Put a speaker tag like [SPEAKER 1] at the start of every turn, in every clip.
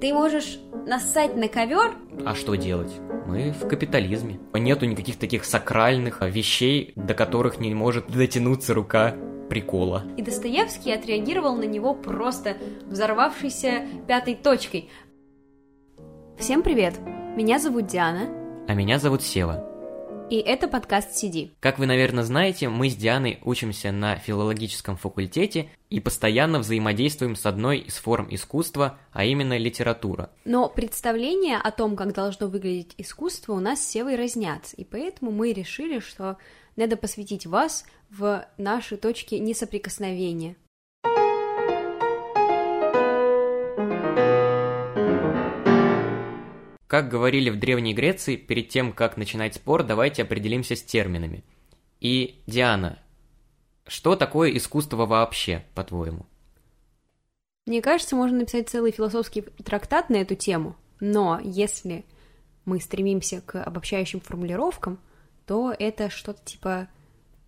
[SPEAKER 1] Ты можешь нассать на ковер?
[SPEAKER 2] А что делать? Мы в капитализме. Нету никаких таких сакральных вещей, до которых не может дотянуться рука прикола.
[SPEAKER 1] И Достоевский отреагировал на него просто взорвавшейся пятой точкой. Всем привет! Меня зовут Диана.
[SPEAKER 2] А меня зовут Сева.
[SPEAKER 1] И это подкаст «Сиди».
[SPEAKER 2] Как вы, наверное, знаете, мы с Дианой учимся на филологическом факультете и постоянно взаимодействуем с одной из форм искусства, а именно литература.
[SPEAKER 1] Но представления о том, как должно выглядеть искусство, у нас с Севой разнятся, и поэтому мы решили, что надо посвятить вас в наши точки несоприкосновения.
[SPEAKER 2] Как говорили в Древней Греции, перед тем, как начинать спор, давайте определимся с терминами. И, Диана, что такое искусство вообще, по-твоему?
[SPEAKER 1] Мне кажется, можно написать целый философский трактат на эту тему, но если мы стремимся к обобщающим формулировкам, то это что-то типа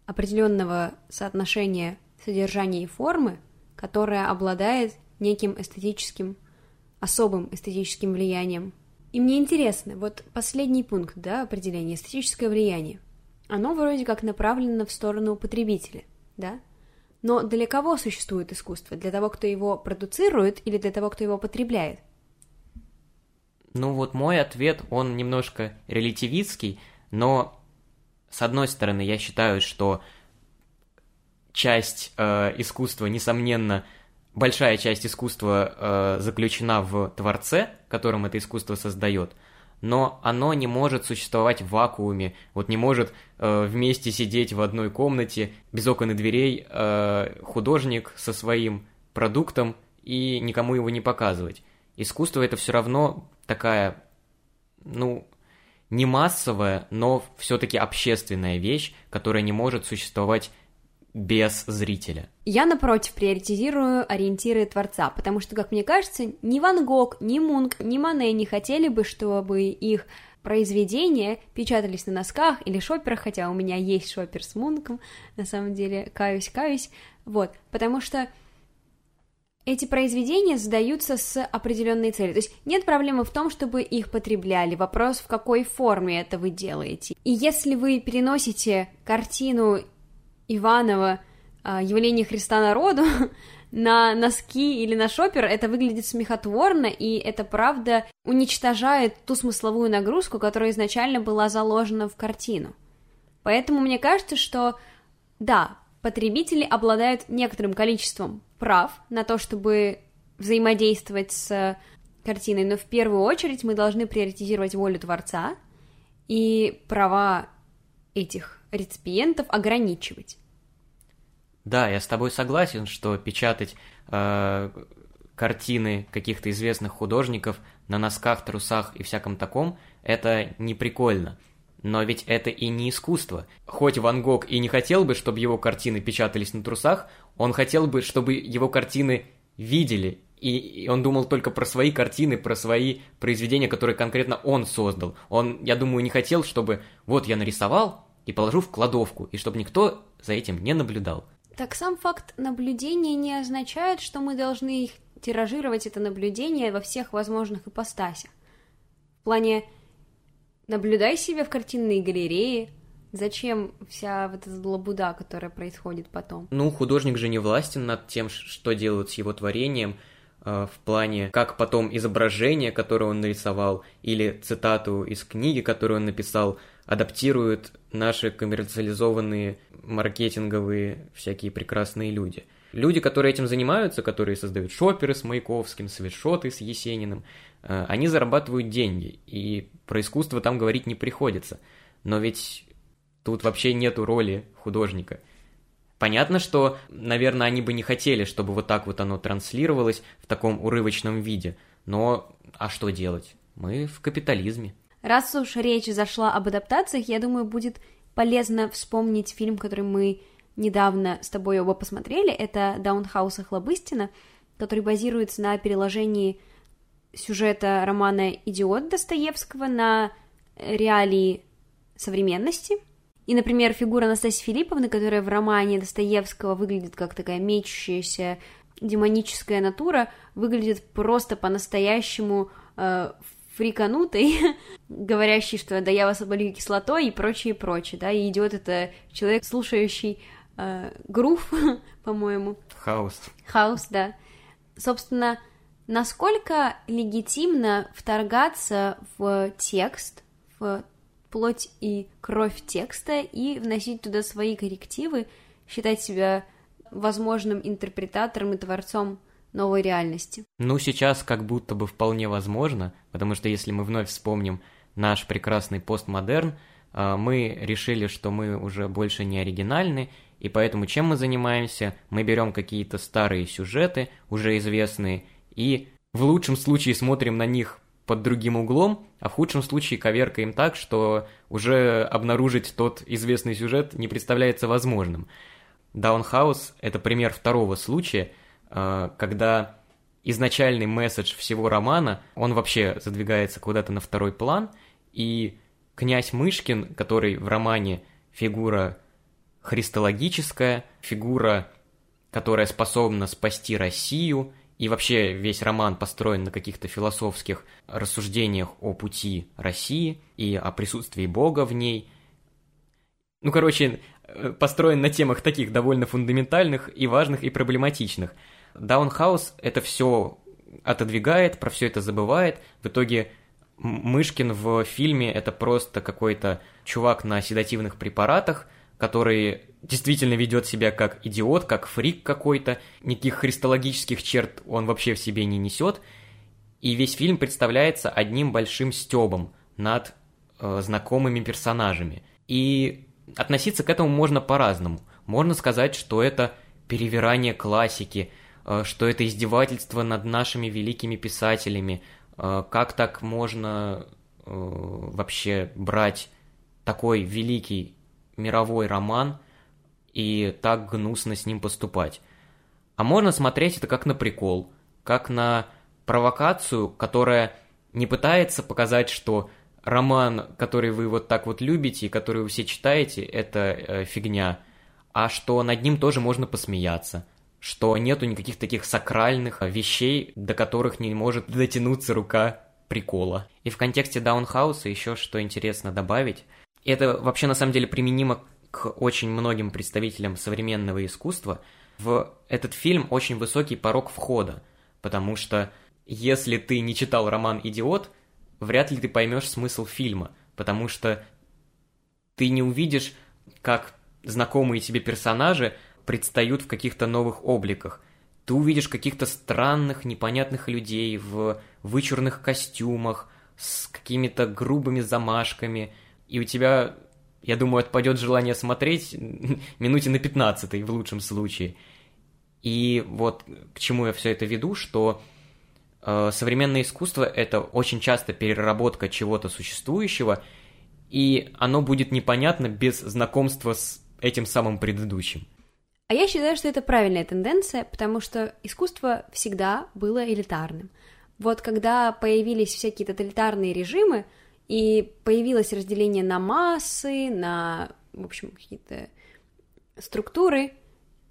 [SPEAKER 1] определенного соотношения содержания и формы, которое обладает неким эстетическим, особым эстетическим влиянием и мне интересно, вот последний пункт, да, определение, эстетическое влияние, оно вроде как направлено в сторону потребителя, да? Но для кого существует искусство? Для того, кто его продуцирует или для того, кто его потребляет?
[SPEAKER 2] Ну вот мой ответ, он немножко релятивистский, но с одной стороны я считаю, что часть э, искусства, несомненно, большая часть искусства э, заключена в творце, которым это искусство создает, но оно не может существовать в вакууме, вот не может э, вместе сидеть в одной комнате без окон и дверей э, художник со своим продуктом и никому его не показывать. Искусство это все равно такая, ну, не массовая, но все-таки общественная вещь, которая не может существовать без зрителя.
[SPEAKER 1] Я, напротив, приоритизирую ориентиры Творца, потому что, как мне кажется, ни Ван Гог, ни Мунк, ни Мане не хотели бы, чтобы их произведения печатались на носках или шоперах, хотя у меня есть шопер с Мунком, на самом деле, каюсь, каюсь, вот, потому что эти произведения задаются с определенной целью. То есть нет проблемы в том, чтобы их потребляли. Вопрос, в какой форме это вы делаете. И если вы переносите картину Иванова а, «Явление Христа народу» на носки или на шопер, это выглядит смехотворно, и это, правда, уничтожает ту смысловую нагрузку, которая изначально была заложена в картину. Поэтому мне кажется, что, да, потребители обладают некоторым количеством прав на то, чтобы взаимодействовать с картиной, но в первую очередь мы должны приоритизировать волю Творца и права этих реципиентов ограничивать.
[SPEAKER 2] Да, я с тобой согласен, что печатать э, картины каких-то известных художников на носках, трусах и всяком таком это не прикольно. Но ведь это и не искусство. Хоть Ван Гог и не хотел бы, чтобы его картины печатались на трусах, он хотел бы, чтобы его картины видели. И он думал только про свои картины, про свои произведения, которые конкретно он создал. Он, я думаю, не хотел, чтобы вот я нарисовал, и положу в кладовку, и чтобы никто за этим не наблюдал.
[SPEAKER 1] Так сам факт наблюдения не означает, что мы должны их тиражировать это наблюдение во всех возможных ипостасях. В плане наблюдай себя в картинной галерее, Зачем вся вот эта лабуда, которая происходит потом?
[SPEAKER 2] Ну, художник же не властен над тем, что делают с его творением, э, в плане, как потом изображение, которое он нарисовал, или цитату из книги, которую он написал, адаптируют наши коммерциализованные маркетинговые всякие прекрасные люди. Люди, которые этим занимаются, которые создают шоперы с Маяковским, свитшоты с Есениным, э, они зарабатывают деньги, и про искусство там говорить не приходится. Но ведь тут вообще нету роли художника. Понятно, что, наверное, они бы не хотели, чтобы вот так вот оно транслировалось в таком урывочном виде, но а что делать? Мы в капитализме.
[SPEAKER 1] Раз уж речь зашла об адаптациях, я думаю, будет полезно вспомнить фильм, который мы недавно с тобой оба посмотрели. Это «Даунхауса Хлобыстина», который базируется на переложении сюжета романа «Идиот» Достоевского на реалии современности. И, например, фигура Анастасии Филипповны, которая в романе Достоевского выглядит как такая мечущаяся демоническая натура выглядит просто по-настоящему э, фриканутой, говорящий, что да я вас оболью кислотой и прочее, прочее, да, и идет это человек, слушающий э, грув, по-моему.
[SPEAKER 2] Хаос.
[SPEAKER 1] Хаос, да. Собственно, насколько легитимно вторгаться в текст, в плоть и кровь текста и вносить туда свои коррективы, считать себя возможным интерпретатором и творцом новой реальности.
[SPEAKER 2] Ну, сейчас как будто бы вполне возможно, потому что если мы вновь вспомним наш прекрасный постмодерн, а, мы решили, что мы уже больше не оригинальны, и поэтому чем мы занимаемся? Мы берем какие-то старые сюжеты, уже известные, и в лучшем случае смотрим на них под другим углом, а в худшем случае коверкаем так, что уже обнаружить тот известный сюжет не представляется возможным. Даунхаус – это пример второго случая, э, когда изначальный месседж всего романа, он вообще задвигается куда-то на второй план, и князь Мышкин, который в романе фигура христологическая, фигура, которая способна спасти Россию, и вообще весь роман построен на каких-то философских рассуждениях о пути России и о присутствии Бога в ней. Ну, короче, Э, построен на темах таких довольно фундаментальных и важных и проблематичных. Даунхаус это все отодвигает, про все это забывает. В итоге Мышкин в фильме это просто какой-то чувак на седативных препаратах, который действительно ведет себя как идиот, как фрик какой-то, никаких христологических черт он вообще в себе не несет, и весь фильм представляется одним большим стебом над э, знакомыми персонажами. И относиться к этому можно по-разному. Можно сказать, что это перевирание классики, что это издевательство над нашими великими писателями. Э, как так можно э, вообще брать такой великий мировой роман и так гнусно с ним поступать? А можно смотреть это как на прикол, как на провокацию, которая не пытается показать, что роман, который вы вот так вот любите и который вы все читаете, это э, фигня, а что над ним тоже можно посмеяться, что нету никаких таких сакральных вещей, до которых не может дотянуться рука прикола. И в контексте Даунхауса еще что интересно добавить, это вообще на самом деле применимо к очень многим представителям современного искусства, в этот фильм очень высокий порог входа, потому что если ты не читал роман «Идиот», вряд ли ты поймешь смысл фильма, потому что ты не увидишь, как знакомые тебе персонажи предстают в каких-то новых обликах. Ты увидишь каких-то странных, непонятных людей в вычурных костюмах, с какими-то грубыми замашками, и у тебя, я думаю, отпадет желание смотреть минуте на 15 в лучшем случае. И вот к чему я все это веду, что Э, современное искусство — это очень часто переработка чего-то существующего, и оно будет непонятно без знакомства с этим самым предыдущим.
[SPEAKER 1] А я считаю, что это правильная тенденция, потому что искусство всегда было элитарным. Вот когда появились всякие тоталитарные режимы, и появилось разделение на массы, на, в общем, какие-то структуры,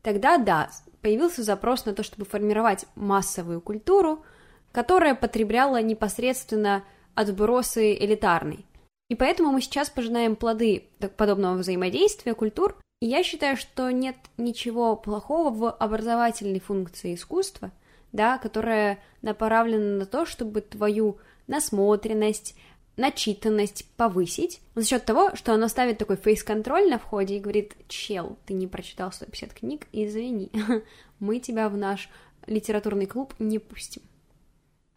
[SPEAKER 1] тогда, да, появился запрос на то, чтобы формировать массовую культуру, которая потребляла непосредственно отбросы элитарной. И поэтому мы сейчас пожинаем плоды подобного взаимодействия культур, я считаю, что нет ничего плохого в образовательной функции искусства, да, которая направлена на то, чтобы твою насмотренность, начитанность повысить за счет того, что оно ставит такой фейс-контроль на входе и говорит, чел, ты не прочитал 150 книг, извини, мы тебя в наш литературный клуб не пустим.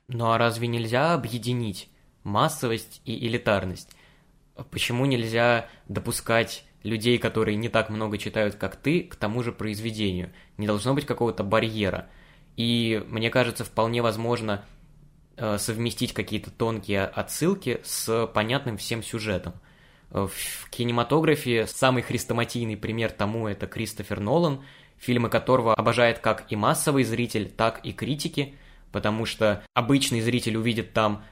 [SPEAKER 2] Ну а разве нельзя объединить массовость и элитарность? Почему нельзя допускать людей, которые не так много читают, как ты, к тому же произведению? Не должно быть какого-то барьера. И мне кажется, вполне возможно э, совместить какие-то тонкие отсылки с понятным всем сюжетом. Э, в кинематографе самый хрестоматийный пример тому это Кристофер Нолан, фильмы которого обожает как и массовый зритель, так и критики – потому что обычный зритель увидит там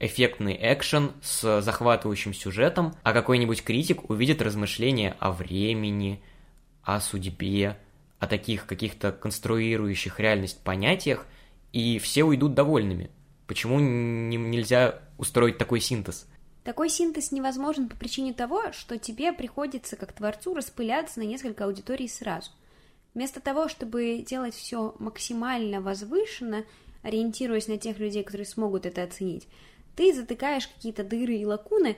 [SPEAKER 2] эффектный экшен с захватывающим сюжетом, а какой-нибудь критик увидит размышления о времени, о судьбе, о таких каких-то конструирующих реальность понятиях, и все уйдут довольными. Почему не, нельзя устроить такой синтез?
[SPEAKER 1] Такой синтез невозможен по причине того, что тебе приходится как творцу распыляться на несколько аудиторий сразу. Вместо того, чтобы делать все максимально возвышенно, ориентируясь на тех людей, которые смогут это оценить, ты затыкаешь какие-то дыры и лакуны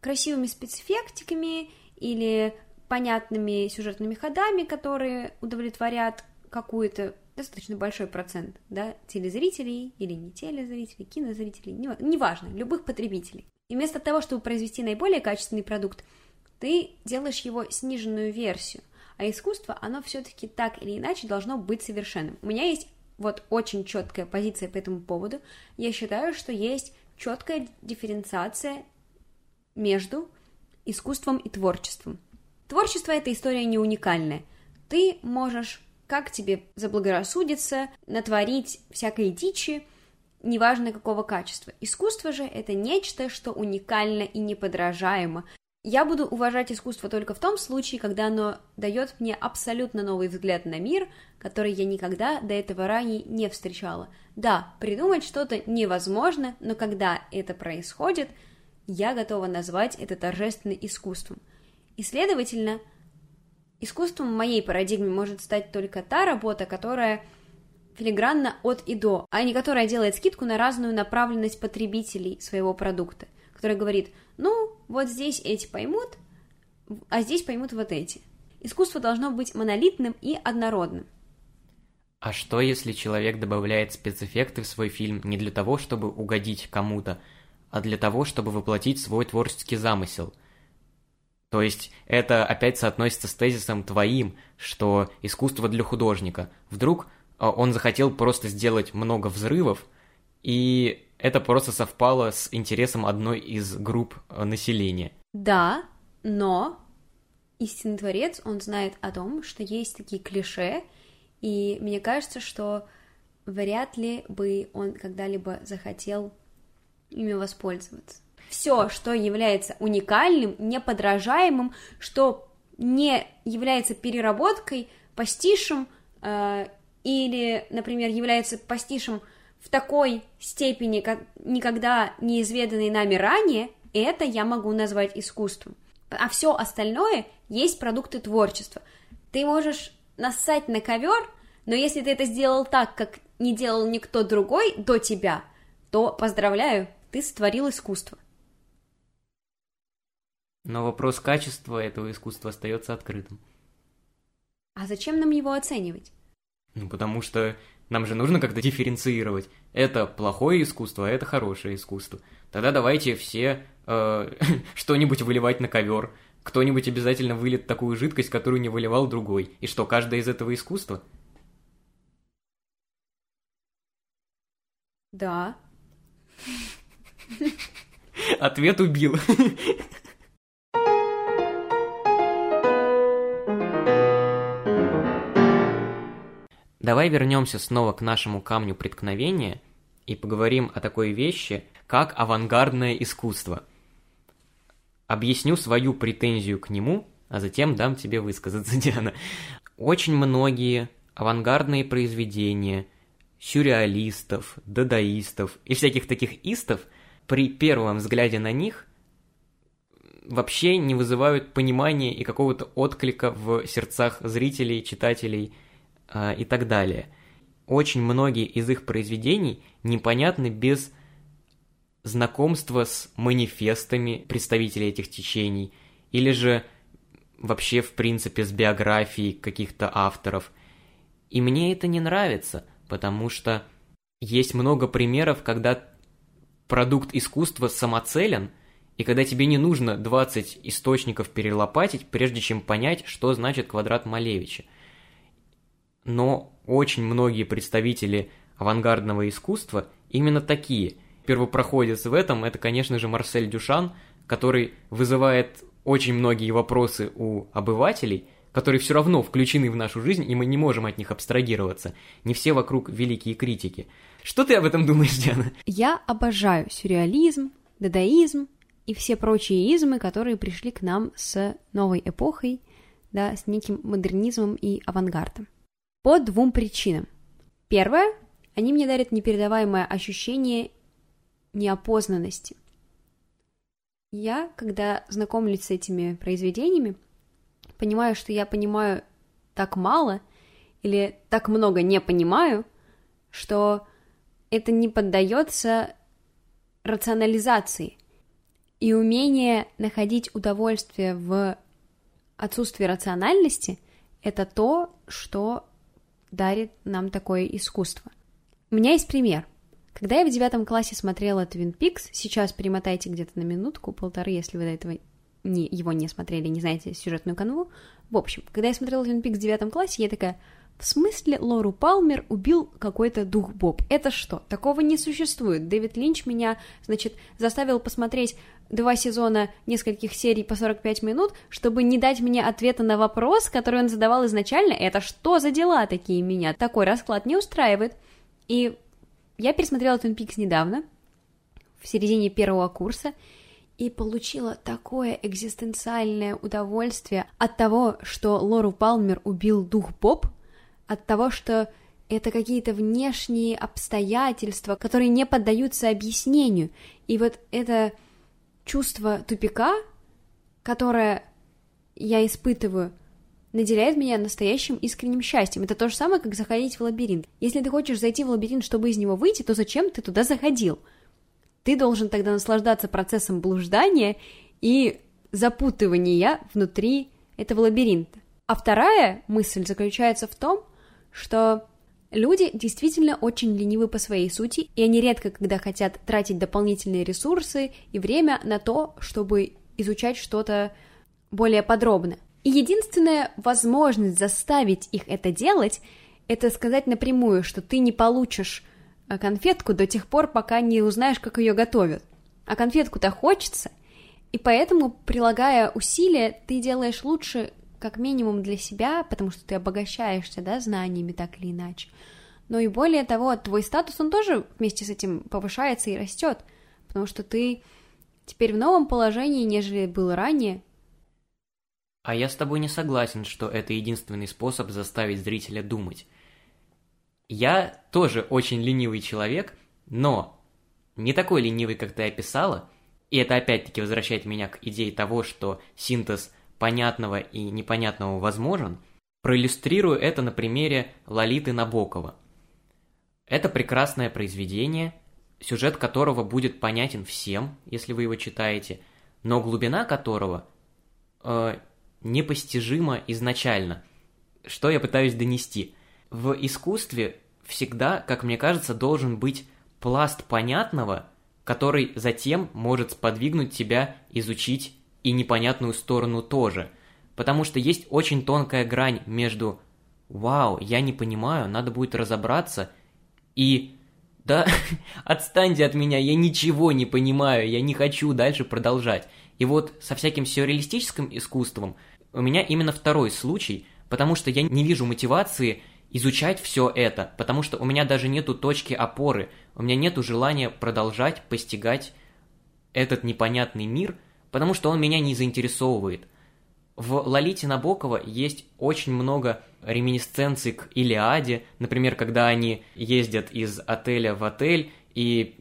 [SPEAKER 1] красивыми спецэффектиками или понятными сюжетными ходами, которые удовлетворят какую-то достаточно большой процент, да, телезрителей или не телезрителей, кинозрителей, неважно, любых потребителей. И вместо того, чтобы произвести наиболее качественный продукт, ты делаешь его сниженную версию. А искусство, оно все-таки так или иначе должно быть совершенным. У меня есть вот очень четкая позиция по этому поводу. Я считаю, что есть четкая дифференциация между искусством и творчеством. Творчество — это история не уникальная. Ты можешь, как тебе заблагорассудится, натворить всякой дичи, неважно какого качества. Искусство же это нечто, что уникально и неподражаемо. Я буду уважать искусство только в том случае, когда оно дает мне абсолютно новый взгляд на мир, который я никогда до этого ранее не встречала. Да, придумать что-то невозможно, но когда это происходит, я готова назвать это торжественным искусством. И, следовательно, искусством моей парадигме может стать только та работа, которая филигранно от и до, а не которая делает скидку на разную направленность потребителей своего продукта, которая говорит, ну, вот здесь эти поймут, а здесь поймут вот эти. Искусство должно быть монолитным и однородным.
[SPEAKER 2] А что, если человек добавляет спецэффекты в свой фильм не для того, чтобы угодить кому-то, а для того, чтобы воплотить свой творческий замысел? То есть это опять соотносится с тезисом твоим, что искусство для художника. Вдруг а, он захотел просто сделать много взрывов, и это просто совпало с интересом одной из групп а, населения.
[SPEAKER 1] Да, но истинный творец, он знает о том, что есть такие клише, и мне кажется, что вряд ли бы он когда-либо захотел ими воспользоваться. Все, что является уникальным, неподражаемым, что не является переработкой, пастишем э, или, например, является пастишем в такой степени, как никогда не изведанной нами ранее, это я могу назвать искусством. А все остальное есть продукты творчества. Ты можешь нассать на ковер, но если ты это сделал так, как не делал никто другой до тебя, то поздравляю, ты сотворил искусство.
[SPEAKER 2] Но вопрос качества этого искусства остается открытым.
[SPEAKER 1] А зачем нам его оценивать?
[SPEAKER 2] Ну, потому что нам же нужно как-то дифференцировать. Это плохое искусство, а это хорошее искусство. Тогда давайте все э, что-нибудь выливать на ковер. Кто-нибудь обязательно вылет такую жидкость, которую не выливал другой. И что, каждое из этого искусство?
[SPEAKER 1] Да.
[SPEAKER 2] Ответ убил. Давай вернемся снова к нашему камню преткновения и поговорим о такой вещи, как авангардное искусство. Объясню свою претензию к нему, а затем дам тебе высказаться, Диана. Очень многие авангардные произведения сюрреалистов, дадаистов и всяких таких истов при первом взгляде на них вообще не вызывают понимания и какого-то отклика в сердцах зрителей, читателей – э, и так далее. Очень многие из их произведений непонятны без знакомства с манифестами представителей этих течений, или же вообще, в принципе, с биографией каких-то авторов. И мне это не нравится, потому что есть много примеров, когда продукт искусства самоцелен, и когда тебе не нужно 20 источников перелопатить, прежде чем понять, что значит квадрат Малевича – но очень многие представители авангардного искусства именно такие. Первопроходец в этом – это, конечно же, Марсель Дюшан, который вызывает очень многие вопросы у обывателей, которые все равно включены в нашу жизнь, и мы не можем от них абстрагироваться. Не все вокруг великие критики. Что ты об этом думаешь, Диана?
[SPEAKER 1] Я обожаю сюрреализм, дадаизм и все прочие измы, которые пришли к нам с новой эпохой, да, с неким модернизмом и авангардом. По двум причинам. Первое, они мне дарят непередаваемое ощущение неопознанности. Я, когда знакомлюсь с этими произведениями, понимаю, что я понимаю так мало или так много не понимаю, что это не поддается рационализации. И умение находить удовольствие в отсутствии рациональности — это то, что дарит нам такое искусство. У меня есть пример. Когда я в девятом классе смотрела Twin Peaks, сейчас перемотайте где-то на минутку, полторы, если вы до этого не, его не смотрели, не знаете сюжетную канву. В общем, когда я смотрела Twin Peaks в девятом классе, я такая, в смысле Лору Палмер убил какой-то дух Боб? Это что? Такого не существует. Дэвид Линч меня, значит, заставил посмотреть два сезона нескольких серий по 45 минут, чтобы не дать мне ответа на вопрос, который он задавал изначально. Это что за дела такие меня? Такой расклад не устраивает. И я пересмотрела Twin Peaks недавно, в середине первого курса, и получила такое экзистенциальное удовольствие от того, что Лору Палмер убил дух Боб, от того, что это какие-то внешние обстоятельства, которые не поддаются объяснению. И вот это чувство тупика, которое я испытываю, наделяет меня настоящим искренним счастьем. Это то же самое, как заходить в лабиринт. Если ты хочешь зайти в лабиринт, чтобы из него выйти, то зачем ты туда заходил? Ты должен тогда наслаждаться процессом блуждания и запутывания внутри этого лабиринта. А вторая мысль заключается в том, что люди действительно очень ленивы по своей сути, и они редко, когда хотят тратить дополнительные ресурсы и время на то, чтобы изучать что-то более подробно. И единственная возможность заставить их это делать, это сказать напрямую, что ты не получишь э, конфетку до тех пор, пока не узнаешь, как ее готовят. А конфетку-то хочется, и поэтому, прилагая усилия, ты делаешь лучше как минимум для себя, потому что ты обогащаешься, да, знаниями так или иначе. Но и более того, твой статус, он тоже вместе с этим повышается и растет, потому что ты теперь в новом положении, нежели был ранее.
[SPEAKER 2] А я с тобой не согласен, что это единственный способ заставить зрителя думать. Я тоже очень ленивый человек, но не такой ленивый, как ты описала, и это опять-таки возвращает меня к идее того, что синтез понятного и непонятного возможен, проиллюстрирую это на примере Лолиты Набокова. Это прекрасное произведение, сюжет которого будет понятен всем, если вы его читаете, но глубина которого э, непостижима изначально. Что я пытаюсь донести? В искусстве всегда, как мне кажется, должен быть пласт понятного, который затем может сподвигнуть тебя изучить и непонятную сторону тоже. Потому что есть очень тонкая грань между «Вау, я не понимаю, надо будет разобраться» и «Да, отстаньте от меня, я ничего не понимаю, я не хочу дальше продолжать». И вот со всяким сюрреалистическим искусством у меня именно второй случай, потому что я не вижу мотивации изучать все это, потому что у меня даже нету точки опоры, у меня нету желания продолжать постигать этот непонятный мир – потому что он меня не заинтересовывает. В Лолите Набокова есть очень много реминисценций к Илиаде, например, когда они ездят из отеля в отель, и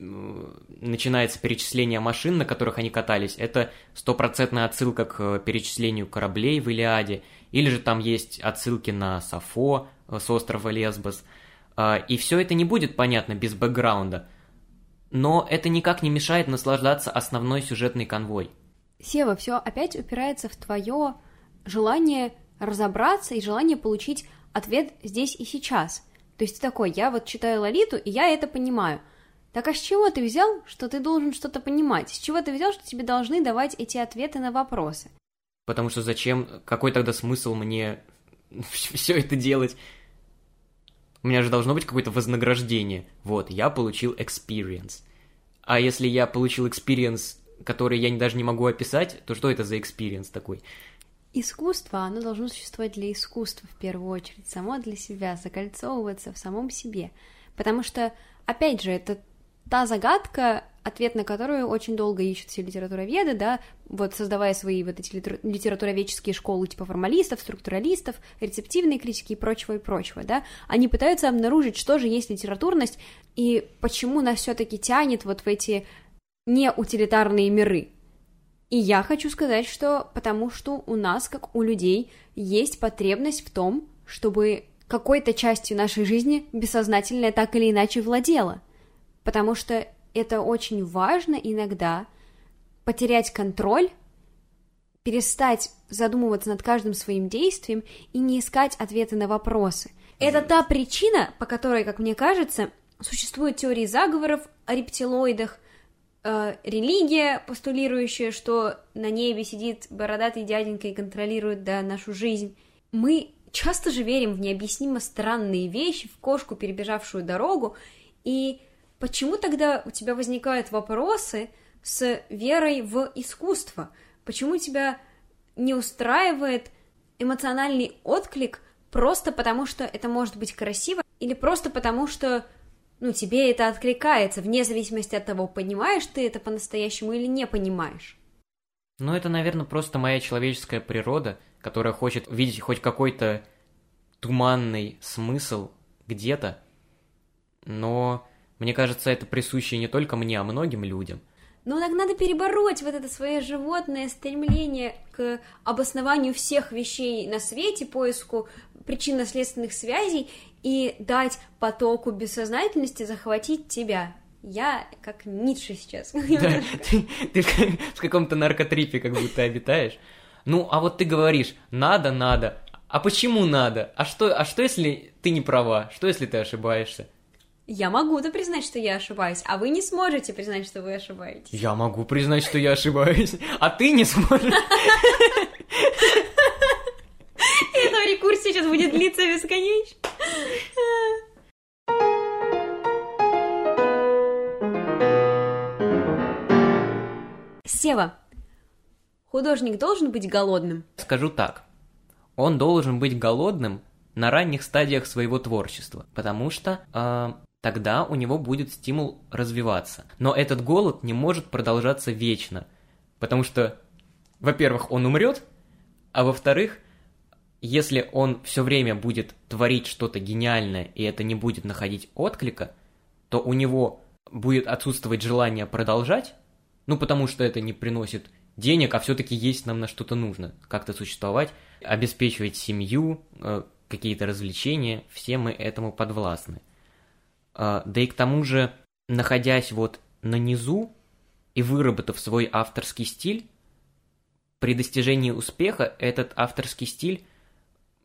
[SPEAKER 2] начинается перечисление машин, на которых они катались, это стопроцентная отсылка к перечислению кораблей в Илиаде, или же там есть отсылки на Сафо э, с острова Лесбос, а, и все это не будет понятно без бэкграунда, но это никак не мешает наслаждаться основной сюжетной конвой.
[SPEAKER 1] Сева, все опять упирается в твое желание разобраться и желание получить ответ здесь и сейчас. То есть ты такой, я вот читаю Лолиту, и я это понимаю. Так а с чего ты взял, что ты должен что-то понимать? С чего ты взял, что тебе должны давать эти ответы на вопросы?
[SPEAKER 2] Потому что зачем, какой тогда смысл мне все это делать? У меня же должно быть какое-то вознаграждение. Вот, я получил experience. А если я получил experience который я даже не могу описать, то что это за experience такой?
[SPEAKER 1] Искусство, оно должно существовать для искусства в первую очередь, само для себя, закольцовываться в самом себе. Потому что, опять же, это та загадка, ответ на которую очень долго ищут все литературоведы, да, вот создавая свои вот эти литературоведческие школы типа формалистов, структуралистов, рецептивной критики и прочего и прочего, да, они пытаются обнаружить, что же есть литературность и почему нас все-таки тянет вот в эти неутилитарные миры. И я хочу сказать, что потому что у нас, как у людей, есть потребность в том, чтобы какой-то частью нашей жизни бессознательное так или иначе владело. Потому что это очень важно иногда потерять контроль, перестать задумываться над каждым своим действием и не искать ответы на вопросы. Это та причина, по которой, как мне кажется, существуют теории заговоров о рептилоидах, э, религия, постулирующая, что на небе сидит бородатый дяденька и контролирует да, нашу жизнь. Мы часто же верим в необъяснимо странные вещи, в кошку, перебежавшую дорогу, и почему тогда у тебя возникают вопросы с верой в искусство? Почему тебя не устраивает эмоциональный отклик просто потому, что это может быть красиво, или просто потому, что ну, тебе это откликается, вне зависимости от того, понимаешь ты это по-настоящему или не понимаешь.
[SPEAKER 2] Ну, это, наверное, просто моя человеческая природа, которая хочет видеть хоть какой-то туманный смысл где-то, но мне кажется, это присуще не только мне, а многим людям.
[SPEAKER 1] Ну, так надо перебороть вот это свое животное стремление к обоснованию всех вещей на свете, поиску причинно-следственных связей и дать потоку бессознательности захватить тебя. Я как Ницше сейчас.
[SPEAKER 2] Да, ты, ты в каком-то наркотрипе как будто обитаешь. Ну, а вот ты говоришь, надо, надо. А почему надо? А что, а что если ты не права? Что если ты ошибаешься?
[SPEAKER 1] Я могу то признать, что я ошибаюсь, а вы не сможете признать, что вы ошибаетесь.
[SPEAKER 2] Я могу признать, что я ошибаюсь, а ты не сможешь.
[SPEAKER 1] Эта рекурсия сейчас будет длиться бесконечно. Сева, художник должен быть голодным?
[SPEAKER 2] Скажу так. Он должен быть голодным на ранних стадиях своего творчества, потому что э, тогда у него будет стимул развиваться. Но этот голод не может продолжаться вечно, потому что, во-первых, он умрет, а во-вторых, если он все время будет творить что-то гениальное, и это не будет находить отклика, то у него будет отсутствовать желание продолжать, ну потому что это не приносит денег, а все-таки есть нам на что-то нужно, как-то существовать, обеспечивать семью, э, какие-то развлечения, все мы этому подвластны. А, да и к тому же, находясь вот на низу и выработав свой авторский стиль, при достижении успеха этот авторский стиль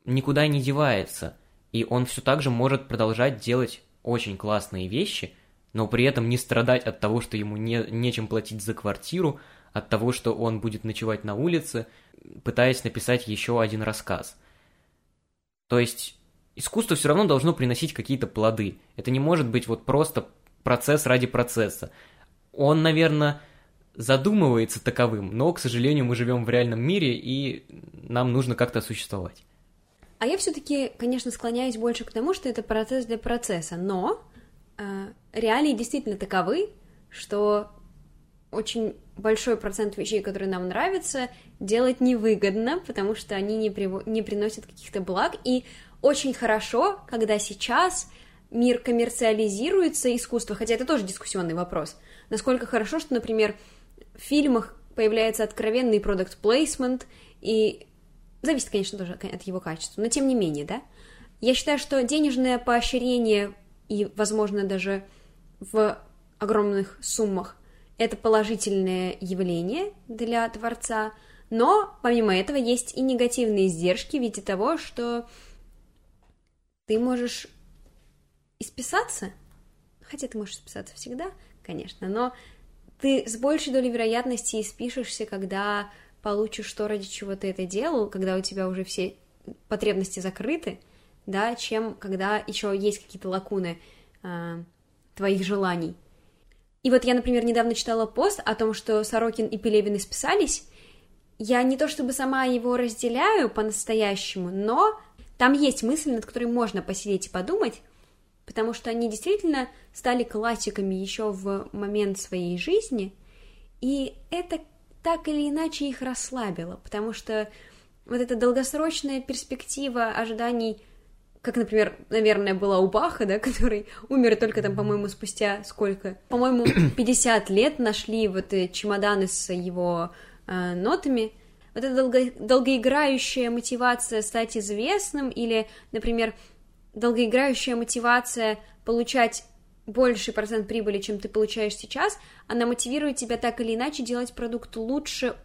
[SPEAKER 2] никуда не девается, и он все так же может продолжать делать очень классные вещи, но при этом не страдать от того, что ему не, нечем платить за квартиру, от того, что он будет ночевать на улице, пытаясь написать еще один рассказ. То есть искусство все равно должно приносить какие-то плоды. Это не может быть вот просто процесс ради процесса. Он, наверное, задумывается таковым, но, к сожалению, мы живем в реальном мире, и нам нужно как-то существовать.
[SPEAKER 1] А я все-таки, конечно, склоняюсь больше к тому, что это процесс для процесса, но э, реалии действительно таковы, что очень большой процент вещей, которые нам нравятся, делать невыгодно, потому что они не, при... не приносят каких-то благ, и очень хорошо, когда сейчас мир коммерциализируется искусство, хотя это тоже дискуссионный вопрос. Насколько хорошо, что, например, в фильмах появляется откровенный продукт плейсмент и зависит, конечно, тоже от его качества, но тем не менее, да. Я считаю, что денежное поощрение и, возможно, даже в огромных суммах это положительное явление для творца, но помимо этого есть и негативные издержки в виде того, что ты можешь исписаться, хотя ты можешь исписаться всегда, конечно, но ты с большей долей вероятности испишешься, когда получишь то, ради чего ты это делал, когда у тебя уже все потребности закрыты, да, чем когда еще есть какие-то лакуны э, твоих желаний. И вот я, например, недавно читала пост о том, что Сорокин и Пелевин исписались. Я не то чтобы сама его разделяю по-настоящему, но там есть мысль, над которой можно посидеть и подумать, потому что они действительно стали классиками еще в момент своей жизни, и это так или иначе их расслабило, потому что вот эта долгосрочная перспектива ожиданий, как, например, наверное, была у Баха, да, который умер только там, по-моему, спустя сколько? По-моему, 50 лет нашли вот чемоданы с его э, нотами. Вот эта долго, долгоиграющая мотивация стать известным или, например, долгоиграющая мотивация получать больший процент прибыли, чем ты получаешь сейчас, она мотивирует тебя так или иначе делать продукт лучше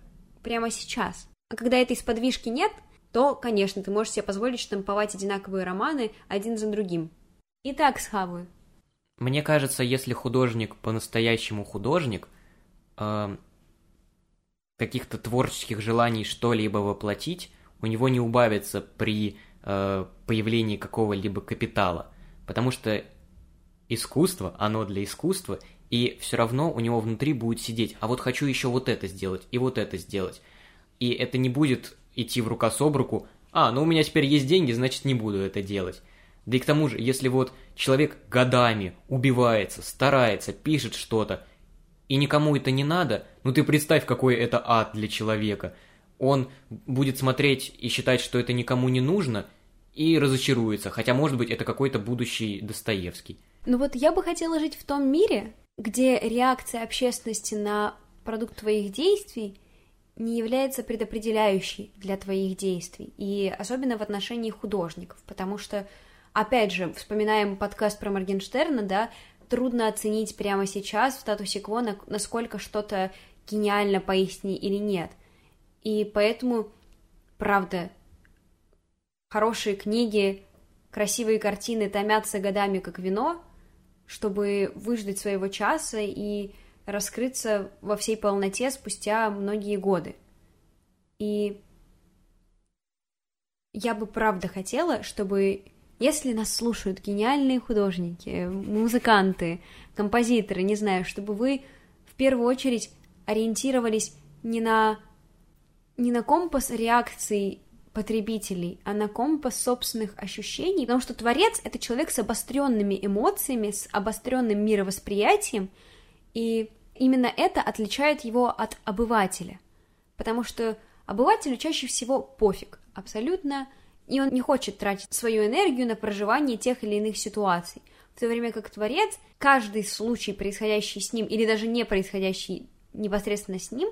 [SPEAKER 1] прямо сейчас. А когда этой сподвижки нет, то, конечно, ты можешь себе позволить штамповать одинаковые романы один за другим. Итак, схавы.
[SPEAKER 2] Мне кажется, если художник по-настоящему художник, э, каких-то творческих желаний что-либо воплотить, у него не убавится при э, появлении какого-либо капитала. Потому что искусство, оно для искусства, и все равно у него внутри будет сидеть, а вот хочу еще вот это сделать и вот это сделать. И это не будет идти в рука об руку, а, ну у меня теперь есть деньги, значит не буду это делать. Да и к тому же, если вот человек годами убивается, старается, пишет что-то, и никому это не надо, ну ты представь, какой это ад для человека. Он будет смотреть и считать, что это никому не нужно, и разочаруется, хотя, может быть, это какой-то будущий Достоевский.
[SPEAKER 1] Ну вот я бы хотела жить в том мире, где реакция общественности на продукт твоих действий не является предопределяющей для твоих действий, и особенно в отношении художников, потому что, опять же, вспоминаем подкаст про Моргенштерна, да, трудно оценить прямо сейчас в статусе кво, насколько что-то гениально поистине или нет. И поэтому, правда, хорошие книги, красивые картины томятся годами как вино, чтобы выждать своего часа и раскрыться во всей полноте спустя многие годы. И я бы правда хотела, чтобы, если нас слушают гениальные художники, музыканты, композиторы, не знаю, чтобы вы в первую очередь ориентировались не на, не на компас реакций потребителей, а на компас собственных ощущений, потому что творец — это человек с обостренными эмоциями, с обостренным мировосприятием, и именно это отличает его от обывателя, потому что обывателю чаще всего пофиг, абсолютно, и он не хочет тратить свою энергию на проживание тех или иных ситуаций, в то время как творец, каждый случай, происходящий с ним, или даже не происходящий непосредственно с ним,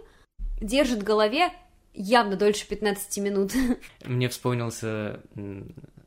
[SPEAKER 1] держит в голове явно дольше 15 минут.
[SPEAKER 2] Мне вспомнился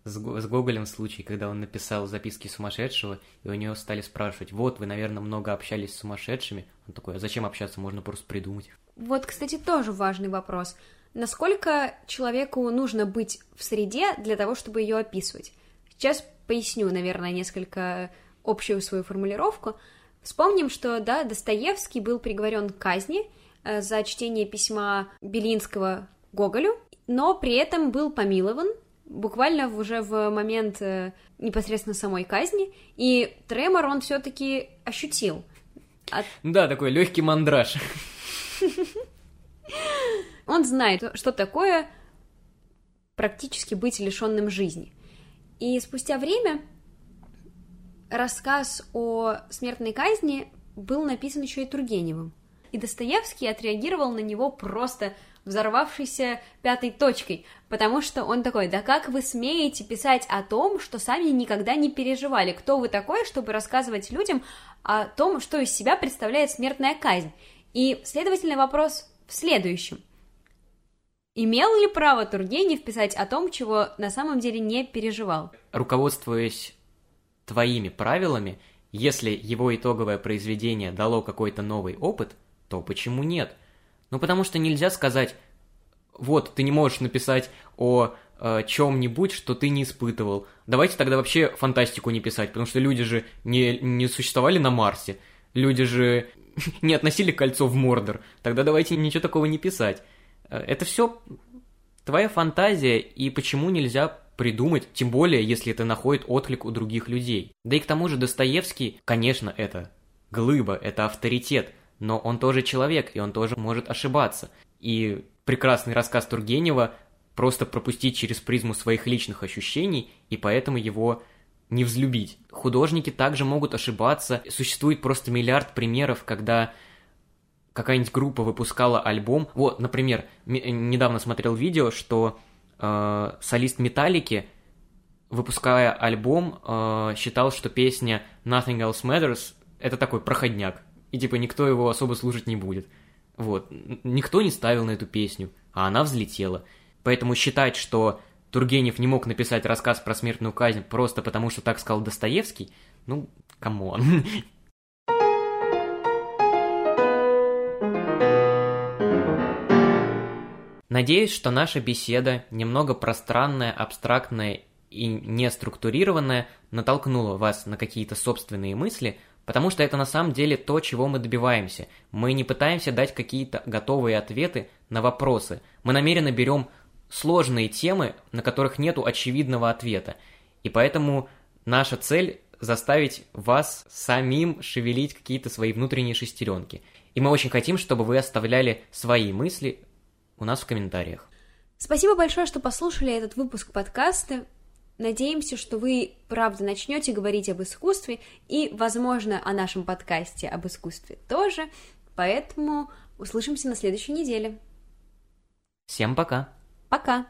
[SPEAKER 2] с, с Гоголем случай, когда он написал записки сумасшедшего, и у него стали спрашивать, вот, вы, наверное, много общались с сумасшедшими. Он такой, а зачем общаться, можно просто придумать.
[SPEAKER 1] Вот, кстати, тоже важный вопрос. Насколько человеку нужно быть в среде для того, чтобы ее описывать? Сейчас поясню, наверное, несколько общую свою формулировку. Вспомним, что, да, Достоевский был приговорен к казни – Э, за чтение письма Белинского Гоголю, но при этом был помилован буквально уже в момент э, непосредственно самой казни, и тремор он все-таки ощутил.
[SPEAKER 2] От... Да, такой легкий мандраж.
[SPEAKER 1] Он знает, что такое практически быть лишенным жизни. И спустя время рассказ о смертной казни был написан еще и Тургеневым и Достоевский отреагировал на него просто взорвавшейся пятой точкой, потому что он такой, да как вы смеете писать о том, что сами никогда не переживали, кто вы такой, чтобы рассказывать людям о том, что из себя представляет смертная казнь. И, следовательно, вопрос в следующем. Имел ли право Тургенев писать о том, чего на самом деле не переживал?
[SPEAKER 2] Руководствуясь твоими правилами, если его итоговое произведение дало какой-то новый опыт – то почему нет? Ну, потому что нельзя сказать, вот, ты не можешь написать о э, чем-нибудь, что ты не испытывал. Давайте тогда вообще фантастику не писать, потому что люди же не, не существовали на Марсе, люди же не относили кольцо в Мордор, тогда давайте ничего такого не писать. Э, это все твоя фантазия, и почему нельзя придумать, тем более, если это находит отклик у других людей. Да и к тому же Достоевский, конечно, это глыба, это авторитет, но он тоже человек, и он тоже может ошибаться. И прекрасный рассказ Тургенева просто пропустить через призму своих личных ощущений, и поэтому его не взлюбить. Художники также могут ошибаться. Существует просто миллиард примеров, когда какая-нибудь группа выпускала альбом. Вот, например, недавно смотрел видео, что э, солист Металлики, выпуская альбом, э, считал, что песня Nothing Else Matters это такой проходняк. И типа никто его особо слушать не будет. Вот. Никто не ставил на эту песню, а она взлетела. Поэтому считать, что Тургенев не мог написать рассказ про смертную казнь просто потому, что так сказал Достоевский, ну, come on. Надеюсь, что наша беседа, немного пространная, абстрактная и неструктурированная, натолкнула вас на какие-то собственные мысли, потому что это на самом деле то, чего мы добиваемся. Мы не пытаемся дать какие-то готовые ответы на вопросы. Мы намеренно берем сложные темы, на которых нету очевидного ответа. И поэтому наша цель заставить вас самим шевелить какие-то свои внутренние шестеренки. И мы очень хотим, чтобы вы оставляли свои мысли у нас в комментариях.
[SPEAKER 1] Спасибо большое, что послушали этот выпуск подкаста. Надеемся, что вы, правда, начнете говорить об искусстве и, возможно, о нашем подкасте об искусстве тоже. Поэтому услышимся на следующей неделе.
[SPEAKER 2] Всем пока!
[SPEAKER 1] Пока!